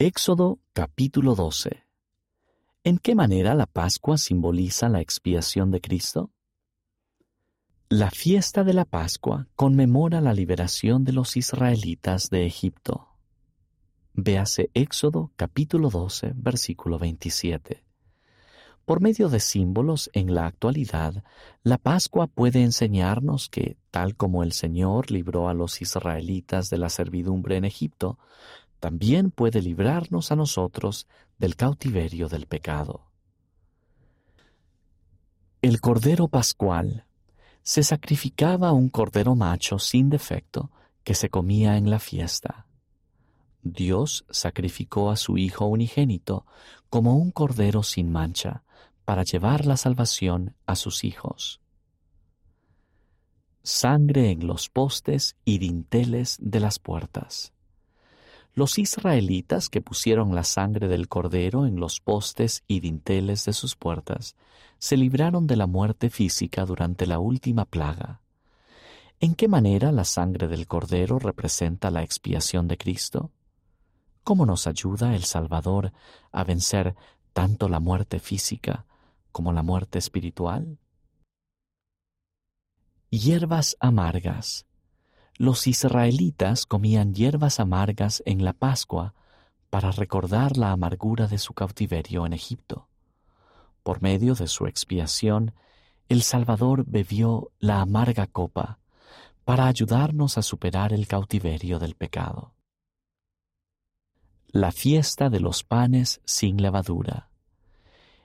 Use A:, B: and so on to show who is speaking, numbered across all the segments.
A: Éxodo capítulo 12 ¿En qué manera la Pascua simboliza la expiación de Cristo? La fiesta de la Pascua conmemora la liberación de los israelitas de Egipto. Véase Éxodo capítulo 12, versículo 27. Por medio de símbolos en la actualidad, la Pascua puede enseñarnos que, tal como el Señor libró a los israelitas de la servidumbre en Egipto, también puede librarnos a nosotros del cautiverio del pecado. El Cordero Pascual se sacrificaba un cordero macho sin defecto que se comía en la fiesta. Dios sacrificó a su Hijo unigénito como un cordero sin mancha para llevar la salvación a sus hijos. Sangre en los postes y dinteles de las puertas. Los israelitas que pusieron la sangre del cordero en los postes y dinteles de sus puertas se libraron de la muerte física durante la última plaga. ¿En qué manera la sangre del cordero representa la expiación de Cristo? ¿Cómo nos ayuda el Salvador a vencer tanto la muerte física como la muerte espiritual? Hierbas amargas los israelitas comían hierbas amargas en la Pascua para recordar la amargura de su cautiverio en Egipto. Por medio de su expiación, el Salvador bebió la amarga copa para ayudarnos a superar el cautiverio del pecado. La fiesta de los panes sin levadura.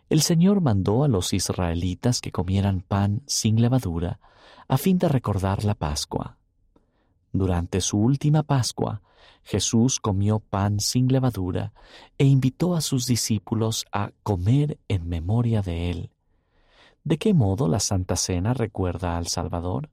A: El Señor mandó a los israelitas que comieran pan sin levadura a fin de recordar la Pascua. Durante su última Pascua, Jesús comió pan sin levadura e invitó a sus discípulos a comer en memoria de él. ¿De qué modo la Santa Cena recuerda al Salvador?